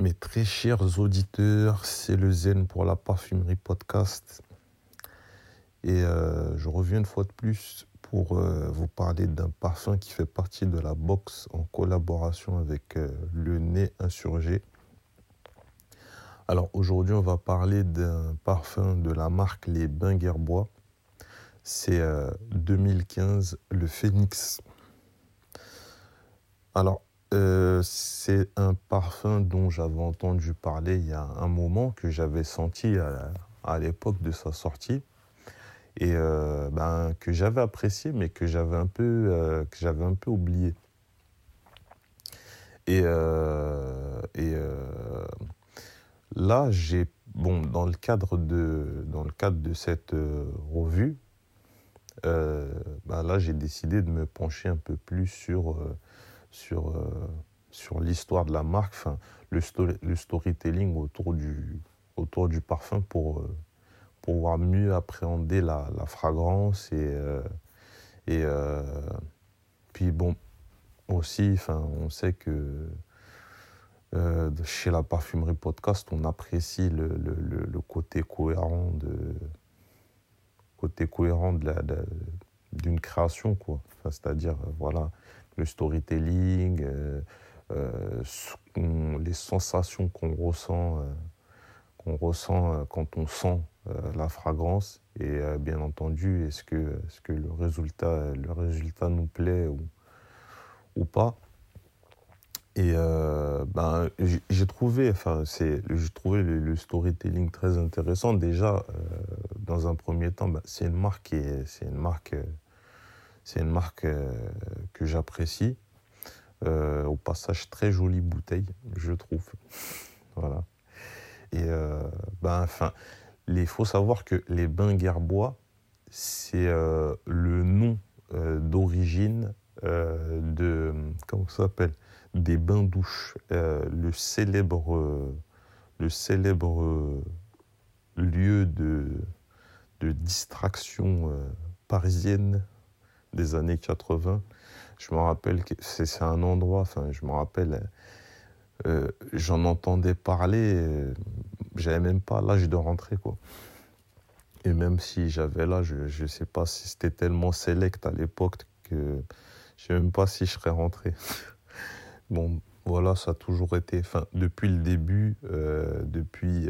Mes très chers auditeurs, c'est le Zen pour la parfumerie podcast. Et euh, je reviens une fois de plus pour euh, vous parler d'un parfum qui fait partie de la box en collaboration avec euh, le nez insurgé. Alors aujourd'hui, on va parler d'un parfum de la marque Les Bains Guerbois. C'est 2015, le Phoenix. Alors, euh, c'est un parfum dont j'avais entendu parler il y a un moment, que j'avais senti à, l'époque de sa sortie, et euh, ben, que j'avais apprécié, mais que j'avais un, peu, euh, un peu oublié. Et, et là, j'ai, bon, dans le cadre de, dans le cadre de cette revue, ben là, j'ai décidé de me pencher un peu plus sur sur, euh, sur l'histoire de la marque, le, le, storytelling autour du, autour du parfum pour euh, pouvoir mieux appréhender la, la fragrance et, euh, et puis bon aussi enfin on sait que chez la parfumerie podcast on apprécie le, le, le côté cohérent de côté cohérent de d'une création quoi. C'est-à-dire voilà le storytelling, euh, euh, les sensations qu'on ressent, euh, qu'on ressent quand on sent la fragrance et bien entendu est-ce que, est que le, résultat, le résultat nous plaît ou, ou pas? Et ben, j'ai trouvé, enfin, trouvé le, storytelling très intéressant. Déjà, dans un premier temps, ben, c'est une marque, c'est une marque c'est une marque euh, que j'apprécie. Euh, au passage, très jolie bouteille, je trouve. voilà. Et euh, ben, enfin, il faut savoir que les bains Guerbois, c'est le nom d'origine de comment ça s'appelle? Des bains douches, le célèbre le célèbre lieu de de distraction parisienne des années 80. Je me rappelle que c'est un endroit, enfin, je me rappelle, euh, j'en entendais parler, euh, j'avais même pas l'âge de rentrer, quoi. Et même si j'avais là, je ne sais pas si c'était tellement select à l'époque que je sais même pas si je serais rentré. bon, voilà, ça a toujours été, enfin, depuis le début, euh, depuis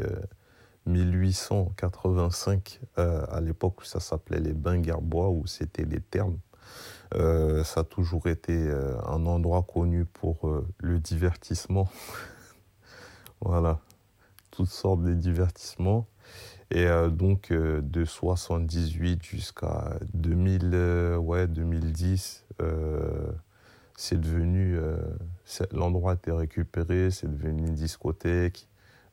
1885, à l'époque où ça s'appelait les bains Garbois, où c'était les termes euh, ça a toujours été euh, un endroit connu pour euh, le divertissement. voilà, toutes sortes de divertissements. Et donc de 78 jusqu'à 2000, ouais, 2010, c'est devenu, l'endroit a été récupéré, c'est devenu une discothèque.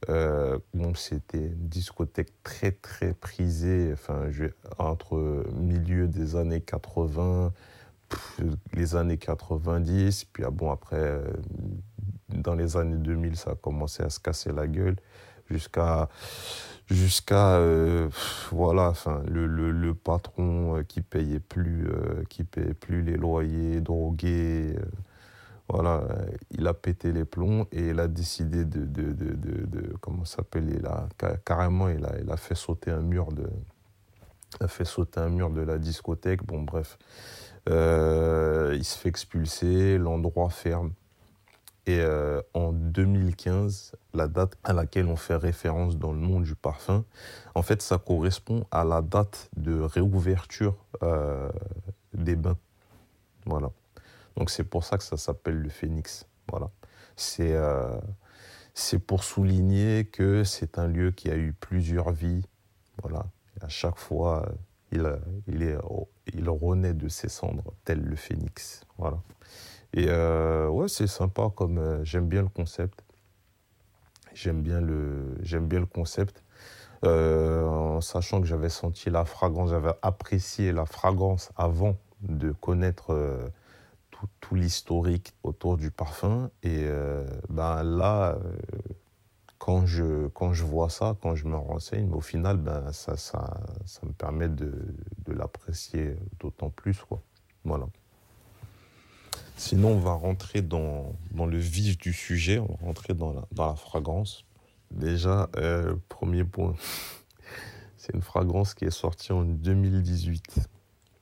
Bon, c'était une discothèque très très prisée, enfin, entre milieu des années 80 les années 90, puis ah bon, après, euh, dans les années 2000, ça a commencé à se casser la gueule jusqu'à jusqu'à euh, voilà enfin le, le, le, patron euh, qui payait plus qui payait plus les loyers drogué voilà il a pété les plombs et il a décidé de de, de, de, comment s'appelle il a carrément il a il a fait sauter un mur de a fait sauter un mur de la discothèque bon bref euh, il se fait expulser, l'endroit ferme. Et euh, en 2015, la date à laquelle on fait référence dans le nom du parfum, en fait, ça correspond à la date de réouverture euh, des bains. Voilà. Donc c'est pour ça que ça s'appelle le phénix. Voilà. C'est c'est pour souligner que c'est un lieu qui a eu plusieurs vies. Voilà. à chaque fois, il, il, est, il renaît de ses cendres, tel le phénix. Voilà. Et euh, ouais, c'est sympa comme euh, j'aime bien le concept. J'aime bien le bien le concept. Euh, en sachant que j'avais senti la fragrance, j'avais apprécié la fragrance avant de connaître tout, l'historique autour du parfum. Et ben là, quand je, quand je vois ça, quand je me renseigne, au final, ben, ça, ça, ça me permet de, de l'apprécier d'autant plus. Quoi. Voilà. Sinon, on va rentrer dans, dans le vif du sujet, on va rentrer dans la, dans la fragrance. Déjà, euh, premier point, c'est une fragrance qui est sortie en 2018,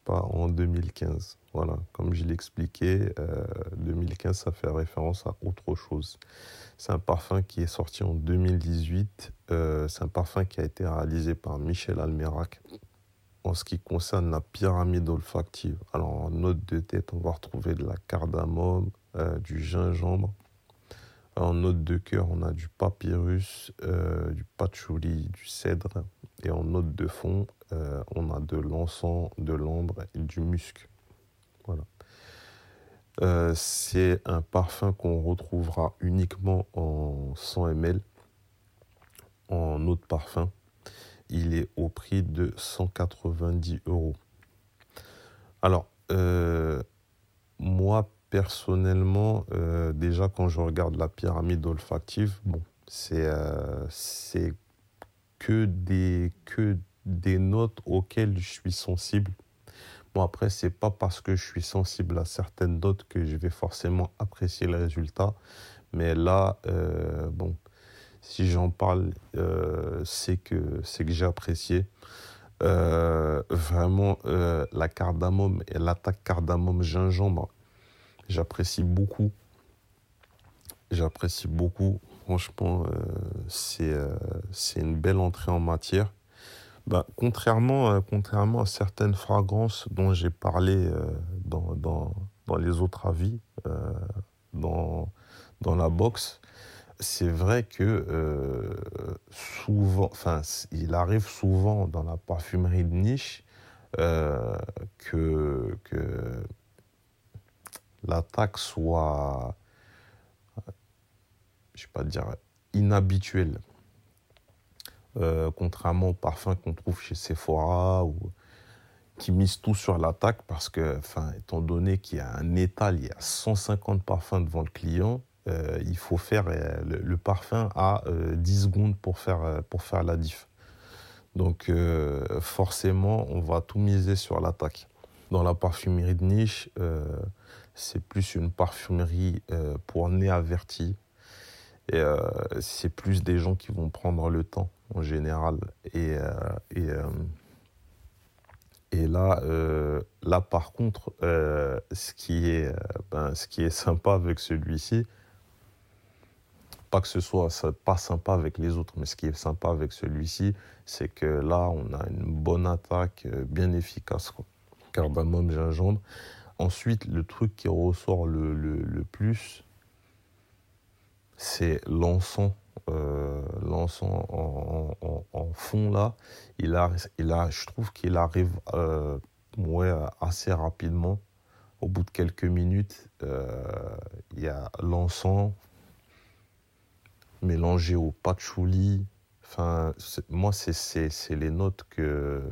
pas en 2015. Voilà, comme je l'ai expliqué, 2015, euh, ça fait référence à autre chose. C'est un parfum qui est sorti en 2018. Euh, c'est un parfum qui a été réalisé par Michel Almerac. En ce qui concerne la pyramide olfactive, alors en note de tête, on va retrouver de la cardamome, euh, du gingembre. En note de cœur, on a du papyrus, du patchouli, du cèdre. Et en note de fond, on a de l'encens, de l'ambre et du musc. Voilà. Euh, c'est un parfum qu'on retrouvera uniquement en 100 ml en eau de parfum. Il est au prix de 190 euros. Alors, euh, moi personnellement, euh, déjà quand je regarde la pyramide olfactive, bon, c'est que des, que des notes auxquelles je suis sensible Bon, après, c'est pas parce que je suis sensible à certaines notes que je vais forcément apprécier le résultat. Mais là, euh, bon, si j'en parle, euh, c'est que, c'est que j'ai apprécié. Euh, vraiment, la cardamome et l'attaque cardamome gingembre, j'apprécie beaucoup. J'apprécie beaucoup. Franchement, c'est, c'est une belle entrée en matière. Bah, contrairement, euh, contrairement à certaines fragrances dont j'ai parlé euh, dans, les autres avis, euh, dans, la box, c'est vrai que souvent, il arrive souvent dans la parfumerie de niche que l'attaque soit, je sais pas dire, inhabituelle. Euh, contrairement aux parfums qu'on trouve chez Sephora ou qui misent tout sur l'attaque parce que, enfin, étant donné qu'il y a un étal, il y a 150 parfums devant le client, euh, il faut faire euh, le, parfum à 10 secondes pour faire, pour faire la diff. Donc forcément, on va tout miser sur l'attaque. Dans la parfumerie de niche, c'est plus une parfumerie pour nez averti. Et c'est plus des gens qui vont prendre le temps en général. Et, euh, et, euh, et là, euh, là, par contre, ce, qui est, ben, ce qui est sympa avec celui-ci, pas que ce soit pas sympa avec les autres, mais ce qui est sympa avec celui-ci, c'est que là, on a une bonne attaque bien efficace. Quoi. Cardamome, gingembre. Ensuite, le truc qui ressort le, le, le plus, c'est l'encens euh, l'encens en, fond là, il a, il a, je trouve qu'il arrive euh, ouais, assez rapidement. Au bout de quelques minutes, euh, il y a l'encens mélangé au patchouli. Enfin, moi, c'est les notes que.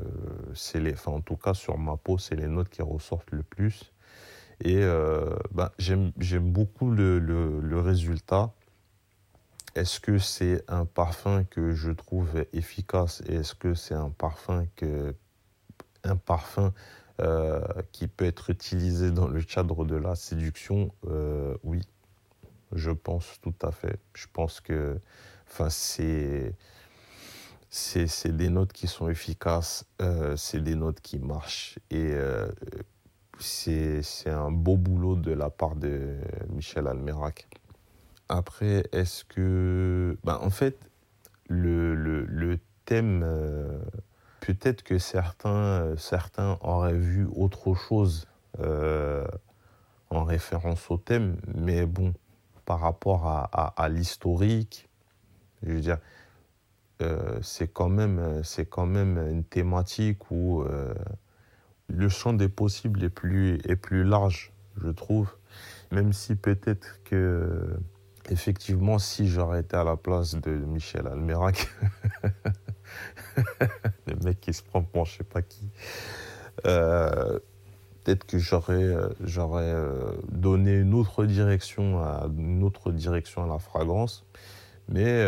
Les, en tout cas, sur ma peau, c'est les notes qui ressortent le plus. Et ben, j'aime beaucoup le, le, le résultat. Est-ce que c'est un parfum que je trouve efficace et est-ce que c'est un parfum que un parfum euh, qui peut être utilisé dans le cadre de la séduction? Euh, Oui, je pense tout à fait. Je pense que c'est des notes qui sont efficaces, euh, c'est des notes qui marchent et c'est un beau boulot de la part de Michel Almerac. Après, est-ce que. Ben, en fait, le, le, le thème. Euh, peut-être que certains, certains auraient vu autre chose euh, en référence au thème, mais bon, par rapport à, à, l'historique, je veux dire, euh, c'est quand, même, quand même une thématique où le champ des possibles est plus, est plus large, je trouve. Même si peut-être que effectivement, si j'aurais été à la place de Michel Almerac, le mec qui se prend pour je sais pas qui, euh, peut-être que j'aurais, euh, j'aurais euh, donné une autre direction à une autre direction à la fragrance. Mais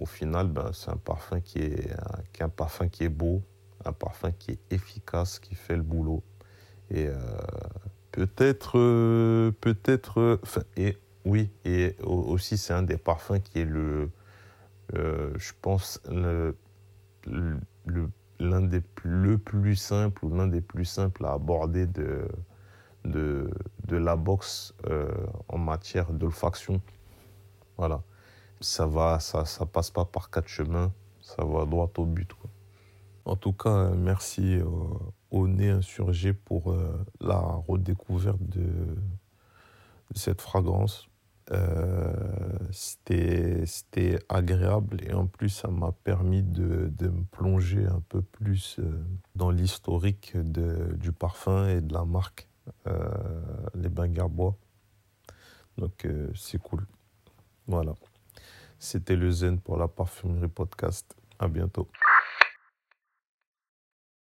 au final, ben, c'est un parfum qui est, un, parfum qui est beau, un parfum qui est efficace, qui fait le boulot. Et Peut-être, peut-être, et oui, et aussi c'est un des parfums qui est le, je pense, le, l'un des plus simples ou l'un des plus simples à aborder de, la boxe en matière d'olfaction. Voilà. Ça va, ça, passe pas par quatre chemins, ça va droit au but. En tout cas, merci au Nez Insurgé pour euh, la redécouverte de, cette fragrance. Euh, c'était agréable et en plus ça m'a permis de, de, me plonger un peu plus euh, dans l'historique du parfum et de la marque, les Bangers Bois. Donc c'est cool. Voilà. C'était le Zen pour la parfumerie podcast. À bientôt.